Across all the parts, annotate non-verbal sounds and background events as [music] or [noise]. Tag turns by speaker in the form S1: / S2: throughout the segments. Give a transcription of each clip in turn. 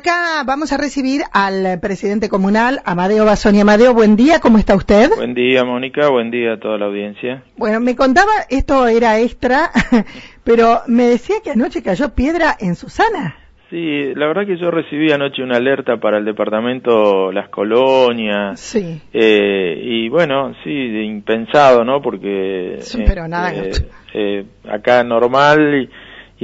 S1: acá vamos a recibir al presidente comunal, Amadeo Basoni. Amadeo, buen día, ¿cómo está usted?
S2: Buen día, Mónica, buen día a toda la audiencia.
S1: Bueno, me contaba, esto era extra, [laughs] pero me decía que anoche cayó piedra en Susana.
S2: Sí, la verdad que yo recibí anoche una alerta para el departamento Las Colonias.
S1: Sí.
S2: Eh, y bueno, sí, impensado, ¿no? Porque...
S1: Sí, pero nada.
S2: Eh, eh, acá normal y,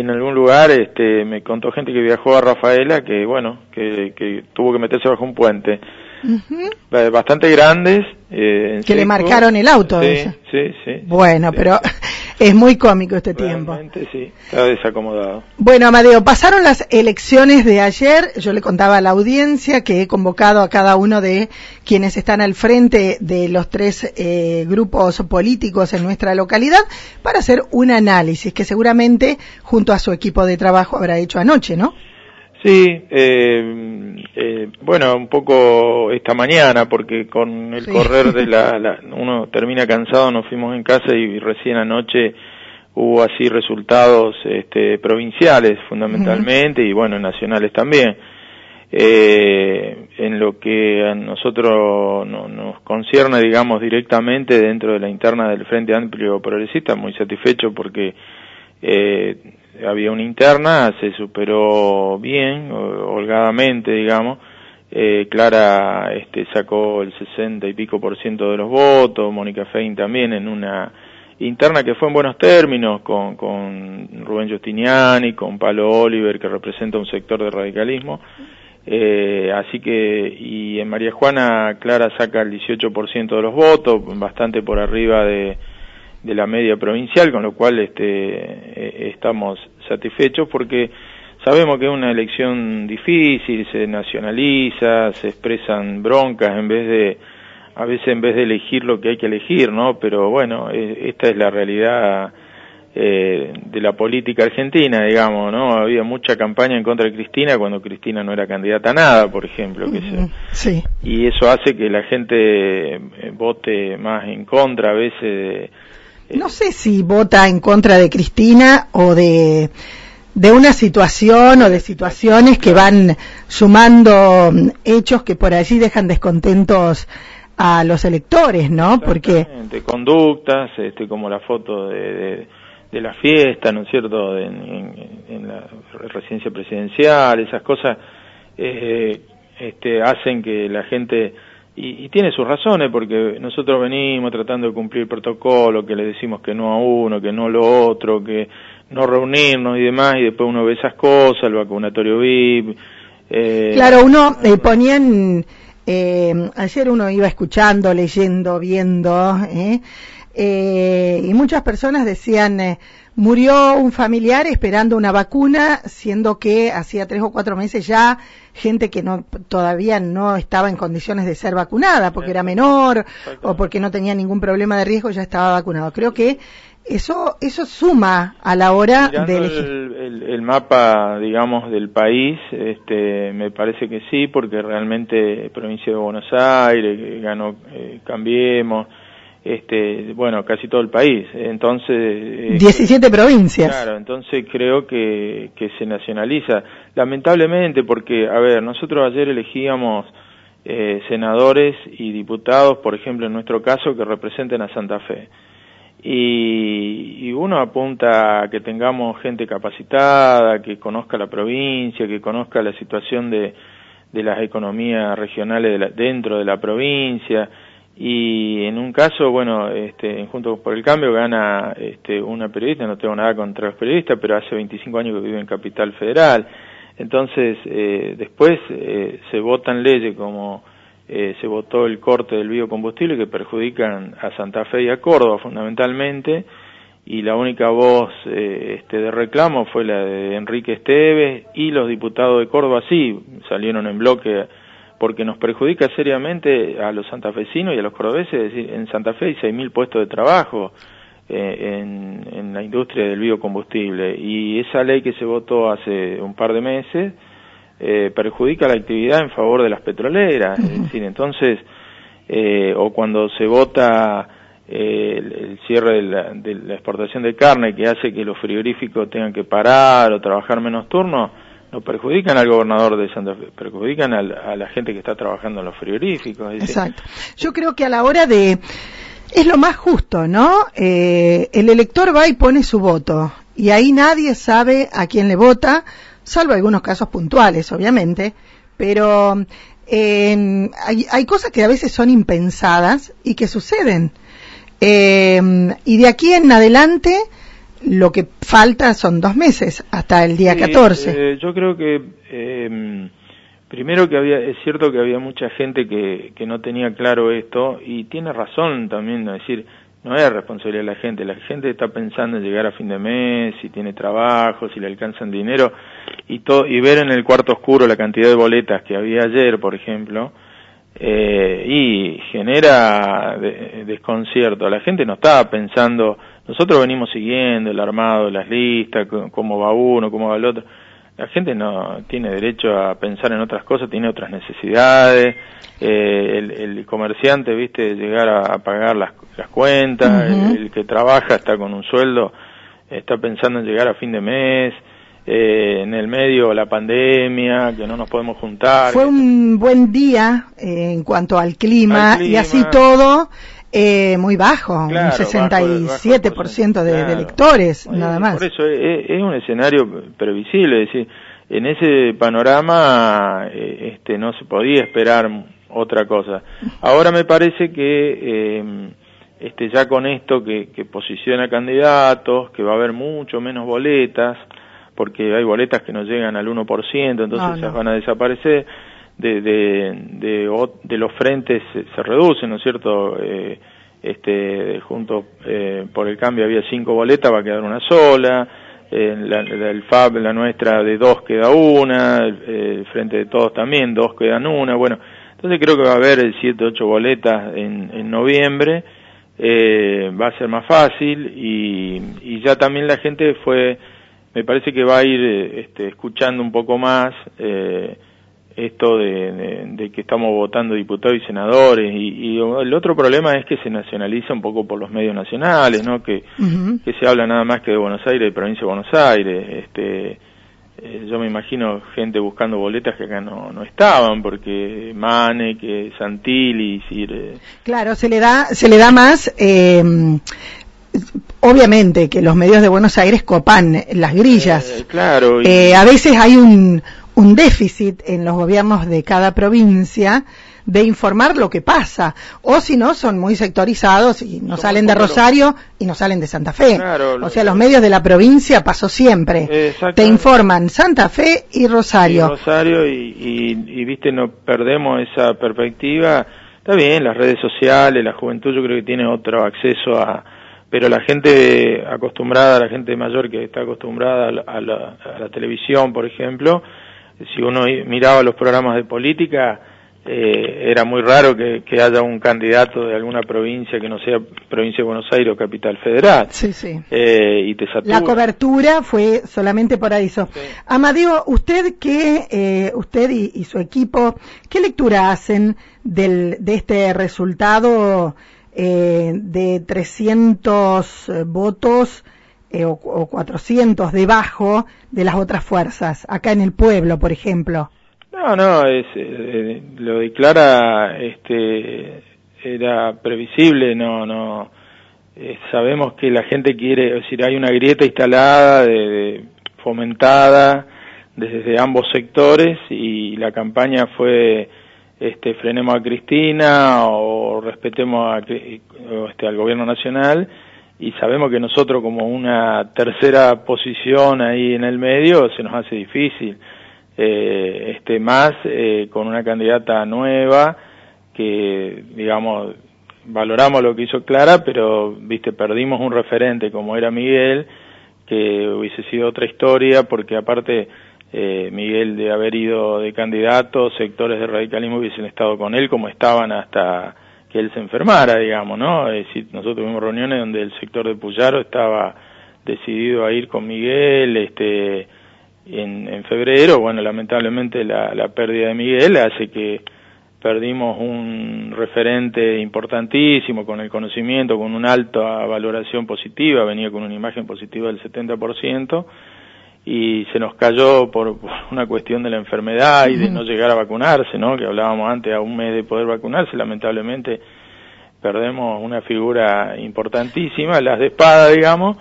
S2: en algún lugar este, me contó gente que viajó a Rafaela que, bueno, que, que tuvo que meterse bajo un puente. Bastante grandes.
S1: Eh, que le marcaron el auto.
S2: Sí, sí, sí.
S1: Bueno, pero es muy cómico este tiempo.
S2: sí, está desacomodado.
S1: Bueno, Amadeo, pasaron las elecciones de ayer. Yo le contaba a la audiencia que he convocado a cada uno de quienes están al frente de los tres eh, grupos políticos en nuestra localidad para hacer un análisis que seguramente junto a su equipo de trabajo habrá hecho anoche, ¿no?
S2: Sí, eh, eh, bueno, un poco esta mañana, porque con el correr de [laughs] la, uno termina cansado, nos fuimos en casa y recién anoche hubo así resultados este, provinciales fundamentalmente y bueno, nacionales también. Eh, en lo que a nosotros nos concierne, digamos, directamente dentro de la interna del Frente Amplio Progresista, muy satisfecho porque eh, había una interna, se superó bien, holgadamente, digamos. Eh, Clara este, sacó el 60 y pico por ciento de los votos, Mónica Fein también en una interna que fue en buenos términos, con, con Rubén Justiniani, con Palo Oliver, que representa un sector de radicalismo. Eh, así que, y en María Juana, Clara saca el 18% de los votos, bastante por arriba de, de la media provincial, con lo cual este, eh, estamos satisfechos porque sabemos que es una elección difícil, se nacionaliza, se expresan broncas en vez de, a veces en vez de elegir lo que hay que elegir, ¿no? Pero bueno, esta es la realidad eh, de la política argentina, digamos, ¿no? Había mucha campaña en contra de Cristina cuando Cristina no era candidata a nada, por ejemplo, que
S1: sí.
S2: y eso hace que la gente eh, vote más en contra a veces de
S1: no sé si vota en contra de Cristina o de, de una situación o de situaciones que van sumando mm, hechos que por allí dejan descontentos a los electores, ¿no? Porque
S2: conductas, este, como la foto de, de, la fiesta, ¿no es cierto? En, la residencia presidencial, esas cosas eh, este, hacen que la gente y, tiene sus razones porque nosotros venimos tratando de cumplir protocolo, que le decimos que no a uno, que no a lo otro, que no reunirnos y demás, y después uno ve esas cosas, el vacunatorio VIP.
S1: Eh, claro, uno eh, ponían, eh, ayer uno iba escuchando, leyendo, viendo, eh, eh, y muchas personas decían, eh, murió un familiar esperando una vacuna, siendo que hacía tres o cuatro meses ya gente que no todavía no estaba en condiciones de ser vacunada porque era menor o porque no tenía ningún problema de riesgo ya estaba vacunado. Creo que eso eso suma a la hora de elegir.
S2: El, el, mapa, digamos, del país, este, me parece que sí, porque realmente provincia de Buenos Aires ganó eh, Cambiemos este, bueno, casi todo el país. Entonces.
S1: 17 eh, provincias.
S2: Claro, entonces creo que, que se nacionaliza. Lamentablemente, porque, a ver, nosotros ayer elegíamos eh, senadores y diputados, por ejemplo, en nuestro caso, que representen a Santa Fe. Y, y, uno apunta a que tengamos gente capacitada, que conozca la provincia, que conozca la situación de, de las economías regionales dentro de la provincia y en un caso, bueno, este, Juntos por el Cambio gana este, una periodista, no tengo nada contra los periodistas, pero hace 25 años que vive en Capital Federal. Entonces, eh, después eh, se votan leyes como eh, se votó el corte del biocombustible que perjudican a Santa Fe y a Córdoba fundamentalmente, y la única voz eh, este, de reclamo fue la de Enrique Esteves y los diputados de Córdoba sí salieron en bloque porque nos perjudica seriamente a los santafesinos y a los cordobeses, es decir, en Santa Fe hay 6.000 puestos de trabajo eh, en, en, la industria del biocombustible y esa ley que se votó hace un par de meses eh, perjudica la actividad en favor de las petroleras, es decir, entonces, eh, o cuando se vota el, el, cierre de la, de la exportación de carne que hace que los frigoríficos tengan que parar o trabajar menos turnos, no perjudican al gobernador de Santa Fe, perjudican a la gente que está trabajando en los frigoríficos.
S1: Exacto. Yo creo que a la hora de... Es lo más justo, ¿no? Eh, el elector va y pone su voto y ahí nadie sabe a quién le vota, salvo algunos casos puntuales, obviamente, pero eh, hay, hay, cosas que a veces son impensadas y que suceden. Eh, y de aquí en adelante lo que falta son dos meses hasta el día 14.
S2: Eh, yo creo que eh, primero que había es cierto que había mucha gente que, que no tenía claro esto y tiene razón también, es decir, no es responsabilidad de la gente, la gente está pensando en llegar a fin de mes, si tiene trabajo, si le alcanzan dinero y todo y ver en el cuarto oscuro la cantidad de boletas que había ayer, por ejemplo, eh, y genera desconcierto. La gente no estaba pensando, nosotros venimos siguiendo el armado, las listas, cómo va uno, cómo va el otro. La gente no tiene derecho a pensar en otras cosas, tiene otras necesidades. Eh, el, comerciante, viste, llegar a, pagar las, las cuentas, el, que trabaja está con un sueldo, está pensando en llegar a fin de mes. Eh, en el medio la pandemia, que no nos podemos juntar.
S1: Fue un buen día eh, en cuanto al clima, y así todo eh, muy bajo, un 67% de, electores, nada más.
S2: Por eso es, un escenario previsible, es decir, en ese panorama este, no se podía esperar otra cosa. Ahora me parece que este, ya con esto que, que posiciona candidatos, que va a haber mucho menos boletas, porque hay boletas que no llegan al 1%, entonces esas van a desaparecer, de, de, de, de los frentes se, reducen, ¿no es cierto? Eh, este, junto eh, por el cambio había cinco boletas, va a quedar una sola, eh, la, el FAB, la nuestra, de dos queda una, frente de todos también, dos quedan una, bueno, entonces creo que va a haber el 7, 8 boletas en, en noviembre, eh, va a ser más fácil y, y ya también la gente fue me parece que va a ir eh, este, escuchando un poco más eh, esto de, que estamos votando diputados y senadores y, el otro problema es que se nacionaliza un poco por los medios nacionales, ¿no? Que, que se habla nada más que de Buenos Aires, de provincia de Buenos Aires, este eh, yo me imagino gente buscando boletas que acá no, no estaban porque Mane, que Santilli,
S1: claro, se le da se le da más eh, obviamente que los medios de Buenos Aires copan las grillas.
S2: Eh, claro.
S1: Eh, a veces hay un, un déficit en los gobiernos de cada provincia de informar lo que pasa, o si no, son muy sectorizados y no salen de Rosario y no salen de Santa Fe. o sea, los medios de la provincia pasó siempre. Te informan Santa Fe y Rosario.
S2: Rosario y, y, viste, no perdemos esa perspectiva. Está bien, las redes sociales, la juventud yo creo que tiene otro acceso a, pero la gente acostumbrada, la gente mayor que está acostumbrada a la, televisión, por ejemplo, si uno miraba los programas de política, eh, era muy raro que, haya un candidato de alguna provincia que no sea provincia de Buenos Aires o capital federal.
S1: Sí, sí.
S2: Eh, y te
S1: La cobertura fue solamente por eso. Amadeo, usted qué, eh, usted y, su equipo, ¿qué lectura hacen del, de este resultado? eh, de 300 eh, votos eh, o, 400 debajo de las otras fuerzas, acá en el pueblo, por ejemplo.
S2: No, no, es, eh, lo declara, este, era previsible, no, no, sabemos que la gente quiere, es decir, hay una grieta instalada, de, fomentada desde ambos sectores y la campaña fue este, frenemos a Cristina o respetemos a, este, al gobierno nacional y sabemos que nosotros como una tercera posición ahí en el medio se nos hace difícil eh, este más eh, con una candidata nueva que digamos valoramos lo que hizo Clara pero viste perdimos un referente como era Miguel que hubiese sido otra historia porque aparte eh, Miguel de haber ido de candidato, sectores de radicalismo hubiesen estado con él como estaban hasta que él se enfermara, digamos, ¿no? Nosotros tuvimos reuniones donde el sector de Puyaro estaba decidido a ir con Miguel, este, en, en febrero, bueno, lamentablemente la, la pérdida de Miguel hace que perdimos un referente importantísimo con el conocimiento, con una alta valoración positiva, venía con una imagen positiva del 70%, y se nos cayó por, una cuestión de la enfermedad y de no llegar a vacunarse, ¿no? Que hablábamos antes a un mes de poder vacunarse, lamentablemente perdemos una figura importantísima, las de espada, digamos,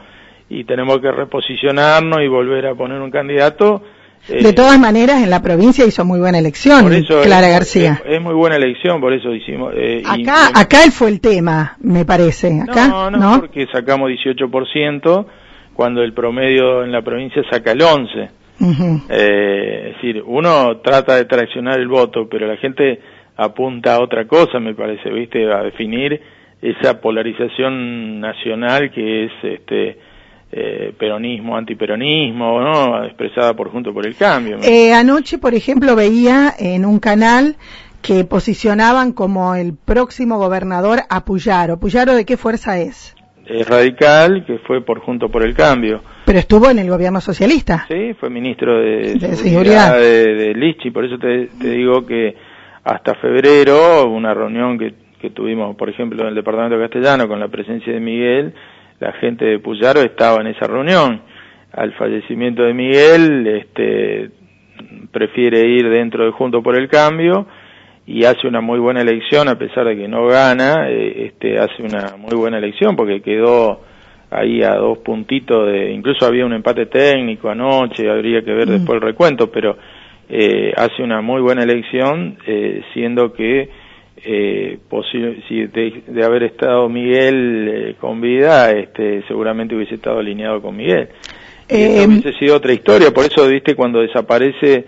S2: y tenemos que reposicionarnos y volver a poner un candidato.
S1: de eh, todas maneras, en la provincia hizo muy buena elección, Clara García.
S2: Es, muy buena elección, por eso hicimos.
S1: Eh, acá, acá él fue el tema, me parece. Acá,
S2: no, no, porque sacamos 18% cuando el promedio en la provincia saca el 11%. eh, es decir, uno trata de traccionar el voto, pero la gente apunta a otra cosa, me parece, ¿viste? A definir esa polarización nacional que es este eh, peronismo, antiperonismo, ¿no? Expresada por Junto por el Cambio.
S1: Eh, anoche, por ejemplo, veía en un canal que posicionaban como el próximo gobernador a Puyaro. ¿Puyaro de qué fuerza es?
S2: Es radical, que fue por Junto por el Cambio.
S1: Pero estuvo en el gobierno socialista.
S2: Sí, fue ministro de, Seguridad, de, de Lichi, por eso te digo que hasta febrero, una reunión que, que tuvimos, por ejemplo, en el Departamento Castellano con la presencia de Miguel, la gente de Puyaro estaba en esa reunión. Al fallecimiento de Miguel, este, prefiere ir dentro de Junto por el Cambio y hace una muy buena elección, a pesar de que no gana, eh, este, hace una muy buena elección porque quedó ahí a dos puntitos de, incluso había un empate técnico anoche, habría que ver mm. después el recuento, pero eh, hace una muy buena elección, eh, siendo que eh, si de, haber estado Miguel eh, con vida, este, seguramente hubiese estado alineado con Miguel. Eh, hubiese sido otra historia, por eso, viste, cuando desaparece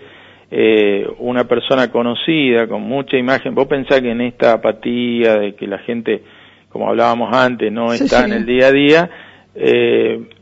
S2: eh, una persona conocida, con mucha imagen, vos pensás que en esta apatía de que la gente, como hablábamos antes, no está en el día a día,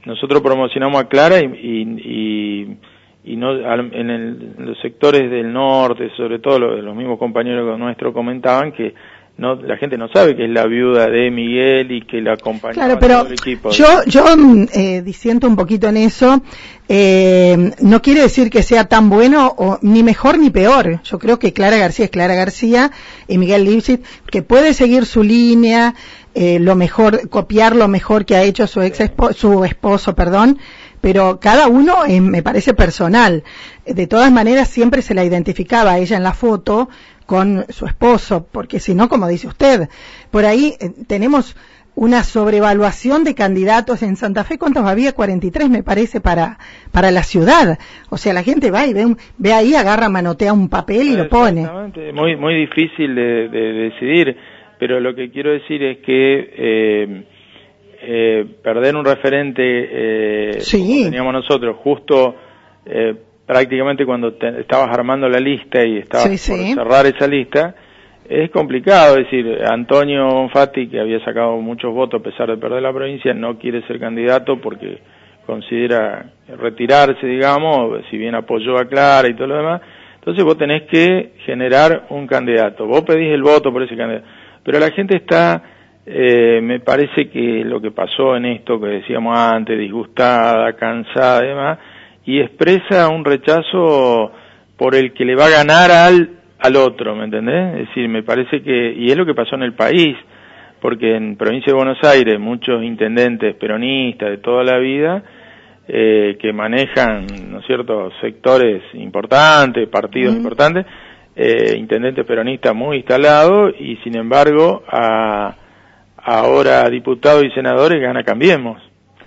S2: nosotros promocionamos a Clara y, y y no en, los sectores del norte, sobre todo los, mismos compañeros nuestros comentaban que no la gente no sabe que es la viuda de Miguel y que la acompaña
S1: claro, pero el equipo. Yo yo mm, eh, disiento un poquito en eso. Eh, no quiere decir que sea tan bueno o ni mejor ni peor. Yo creo que Clara García es Clara García y Miguel Lipsit que puede seguir su línea, eh, lo mejor copiar lo mejor que ha hecho su ex su esposo, perdón pero cada uno eh, me parece personal. De todas maneras, siempre se la identificaba ella en la foto con su esposo, porque si no, como dice usted, por ahí eh, tenemos una sobrevaluación de candidatos en Santa Fe. ¿Cuántos había? 43 me parece para, para la ciudad. O sea, la gente va y ve, ve ahí, agarra, manotea un papel y lo pone.
S2: Muy, muy difícil de, decidir, pero lo que quiero decir es que eh, eh, perder un referente eh, como teníamos nosotros justo eh, prácticamente cuando estabas armando la lista y estabas por cerrar esa lista es complicado, es decir, Antonio Bonfatti, que había sacado muchos votos a pesar de perder la provincia, no quiere ser candidato porque considera retirarse, digamos, si bien apoyó a Clara y todo lo demás. Entonces vos tenés que generar un candidato. Vos pedís el voto por ese candidato. Pero la gente está eh, me parece que lo que pasó en esto que decíamos antes, disgustada, cansada y demás, y expresa un rechazo por el que le va a ganar al, al otro, ¿me entendés? Es decir, me parece que, y es lo que pasó en el país, porque en provincia de Buenos Aires muchos intendentes peronistas de toda la vida, eh, que manejan, ¿no es cierto?, sectores importantes, partidos importantes, eh, intendentes peronistas muy instalados, y sin embargo, a ahora diputados y senadores gana Cambiemos.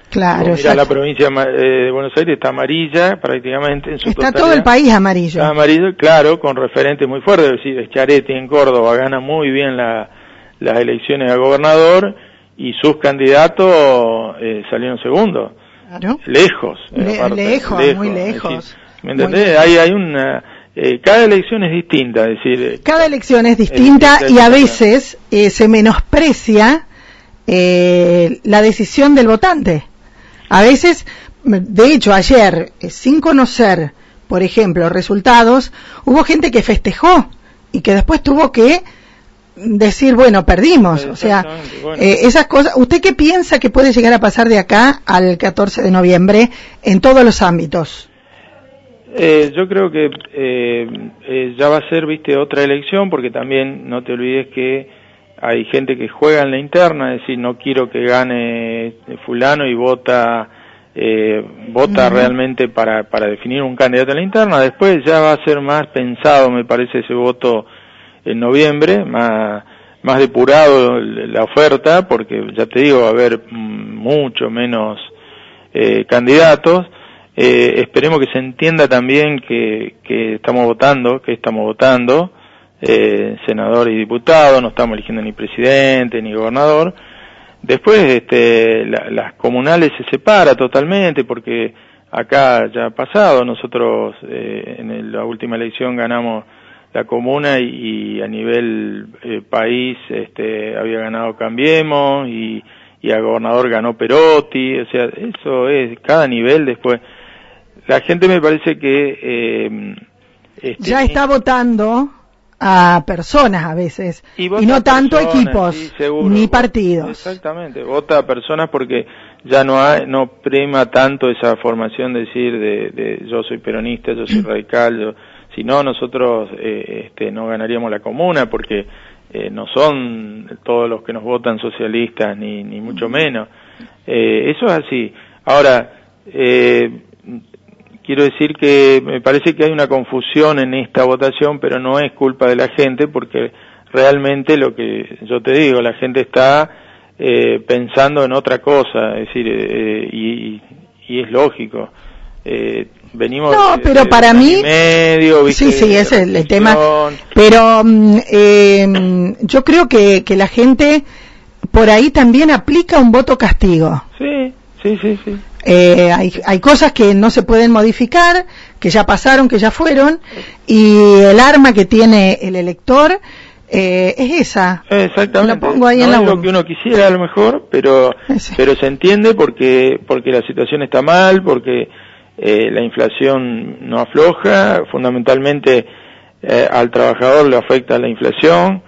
S1: Claro,
S2: mira, la provincia eh, de Buenos Aires está amarilla prácticamente en su
S1: Está todo el país amarillo.
S2: Está amarillo, claro, con referentes muy fuertes. Es decir, Charetti en Córdoba gana muy bien la, las elecciones a gobernador y sus candidatos eh, salieron segundos. Claro. Lejos.
S1: lejos, muy lejos.
S2: ¿Me entendés? Hay, hay una... Eh, cada elección es distinta, es decir...
S1: Cada elección es distinta y a veces se menosprecia eh, la decisión del votante. A veces, de hecho, ayer, eh, sin conocer, por ejemplo, resultados, hubo gente que festejó y que después tuvo que decir, bueno, perdimos. O sea, eh, esas cosas. ¿Usted qué piensa que puede llegar a pasar de acá al 14 de noviembre en todos los ámbitos?
S2: Eh, yo creo que eh, ya va a ser, viste, otra elección, porque también no te olvides que hay gente que juega en la interna, es decir, no quiero que gane fulano y vota eh, vota realmente para, para definir un candidato a la interna. Después ya va a ser más pensado, me parece, ese voto en noviembre, más, más depurado la oferta, porque ya te digo, va a haber mucho menos eh, candidatos. Eh, esperemos que se entienda también que, que estamos votando, que estamos votando, eh, senador y diputado, no estamos eligiendo ni presidente ni gobernador. Después, este, las comunales se separa totalmente porque acá ya ha pasado, nosotros eh, en la última elección ganamos la comuna y, a nivel eh, país este, había ganado Cambiemos y, y a gobernador ganó Perotti, o sea, eso es cada nivel después. La gente me parece que...
S1: Eh, este, ya está votando a personas a veces y, no tanto equipos ni partidos.
S2: Exactamente, vota a personas porque ya no hay, no prima tanto esa formación de decir de, yo soy peronista, yo soy radical, yo, si no nosotros eh, este, no ganaríamos la comuna porque eh, no son todos los que nos votan socialistas ni, ni mucho menos. Eh, eso es así. Ahora, eh, quiero decir que me parece que hay una confusión en esta votación, pero no es culpa de la gente, porque realmente lo que yo te digo, la gente está eh, pensando en otra cosa, es decir, eh, y, y, es lógico. Eh, venimos
S1: no pero para mí medio, sí sí ese es el, tema. pero mm, eh, yo creo que, que la gente por ahí también aplica un voto castigo.
S2: Sí sí sí sí
S1: eh, hay, hay cosas que no se pueden modificar, que ya pasaron, que ya fueron, y el arma que tiene el elector eh, es esa.
S2: Exactamente. pongo ahí no en la es lo que uno quisiera a lo mejor, pero pero se entiende porque porque la situación está mal, porque eh, la inflación no afloja, fundamentalmente eh, al trabajador le afecta la inflación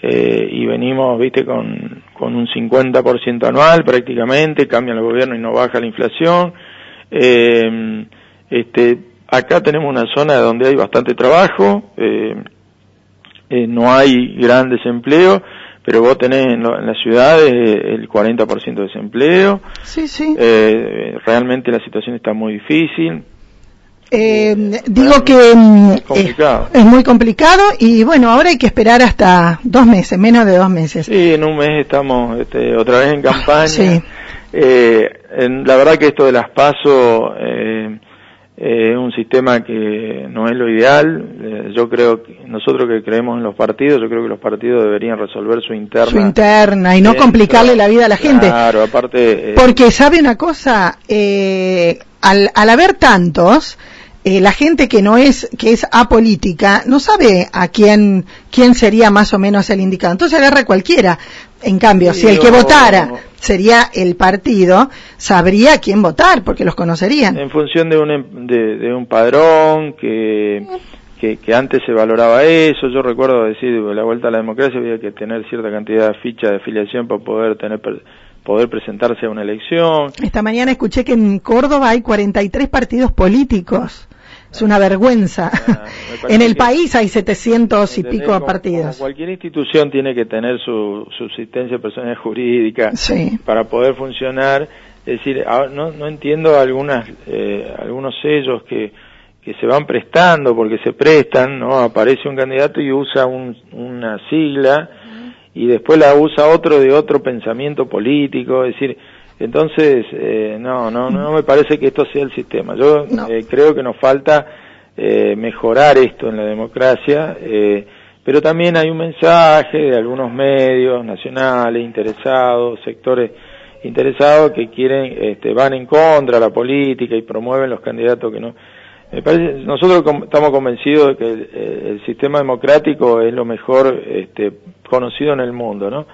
S2: eh, y venimos, viste, con, con un 50% anual prácticamente, cambia el gobierno y no baja la inflación. Eh, este, acá tenemos una zona donde hay bastante trabajo, eh, eh no hay gran desempleo, pero vos tenés en, la ciudad el 40% de desempleo.
S1: Sí, sí.
S2: Eh, realmente la situación está muy difícil.
S1: Eh, digo que mm, es, muy complicado y bueno, ahora hay que esperar hasta dos meses, menos de dos meses.
S2: Sí, en un mes estamos este, otra vez en campaña. sí. Eh, la verdad que esto de las pasos eh, es un sistema que no es lo ideal. Eh, yo creo que nosotros que creemos en los partidos, yo creo que los partidos deberían resolver su interna.
S1: Su interna y no complicarle la vida a la gente.
S2: Claro, aparte.
S1: Porque sabe una cosa, al, al haber tantos, eh, la gente que no es, que es apolítica, no sabe a quién, quién sería más o menos el indicado. Entonces agarra cualquiera. En cambio, si el que votara sería el partido, sabría a quién votar, porque los conocerían.
S2: En función de un, em, de, un padrón que, que, que, antes se valoraba eso, yo recuerdo decir, la vuelta a la democracia había que tener cierta cantidad de fichas de afiliación para poder tener poder presentarse a una elección.
S1: Esta mañana escuché que en Córdoba hay 43 partidos políticos. Es una vergüenza. Ah, [laughs] en el país hay 700 y pico partidos.
S2: cualquier institución tiene que tener su subsistencia personal [laughs] jurídica para poder funcionar. Es decir, ah, no, no entiendo algunas, eh, algunos sellos que, que se van prestando porque se prestan, ¿no? Aparece un candidato y usa una sigla y después la usa otro de otro pensamiento político. Es decir, entonces, eh, no, no, no me parece que esto sea el sistema. Yo eh, creo que nos falta eh, mejorar esto en la democracia, eh, pero también hay un mensaje de algunos medios nacionales interesados, sectores interesados que quieren, este, van en contra de la política y promueven los candidatos que no. Me parece, nosotros estamos convencidos de que el, el sistema democrático es lo mejor este, conocido en el mundo, ¿no?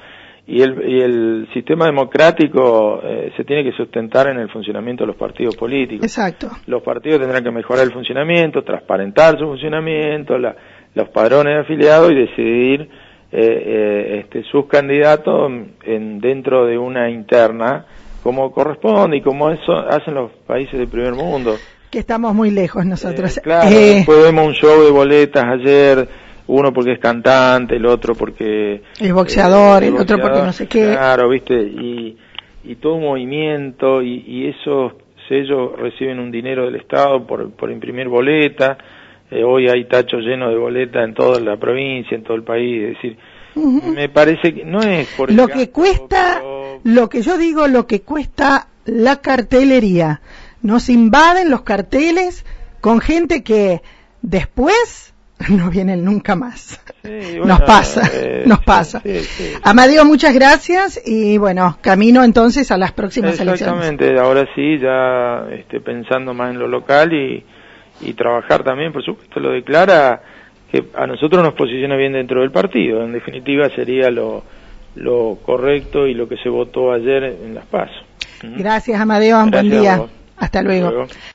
S2: Y el, y el sistema democrático eh, se tiene que sustentar en el funcionamiento de los partidos políticos.
S1: Exacto.
S2: Los partidos tendrán que mejorar el funcionamiento, transparentar su funcionamiento, la, los padrones de afiliados y decidir eh, eh, este, sus candidatos en, dentro de una interna como corresponde y como eso hacen los países del primer mundo.
S1: Que estamos muy lejos nosotros.
S2: claro, después vemos un show de boletas ayer uno porque es cantante, el otro porque
S1: es boxeador, el otro porque no sé qué.
S2: Claro, viste, y, y todo un movimiento y, y eso ellos reciben un dinero del Estado por, por imprimir boleta, eh, hoy hay tachos llenos de boleta en toda la provincia, en todo el país, es decir, me parece que no es por
S1: lo que cuesta, lo que yo digo, lo que cuesta la cartelería, nos invaden los carteles con gente que después [laughs] no vienen nunca más. [laughs] nos pasa, eh, nos pasa. Amadeo, muchas gracias y bueno, camino entonces a las próximas
S2: elecciones. Exactamente, ahora sí, ya este, pensando más en lo local y, y trabajar también, por supuesto, lo declara que a nosotros nos posiciona bien dentro del partido. En definitiva, sería lo, lo correcto y lo que se votó ayer en las PASO.
S1: Gracias, Amadeo. buen día. Hasta luego.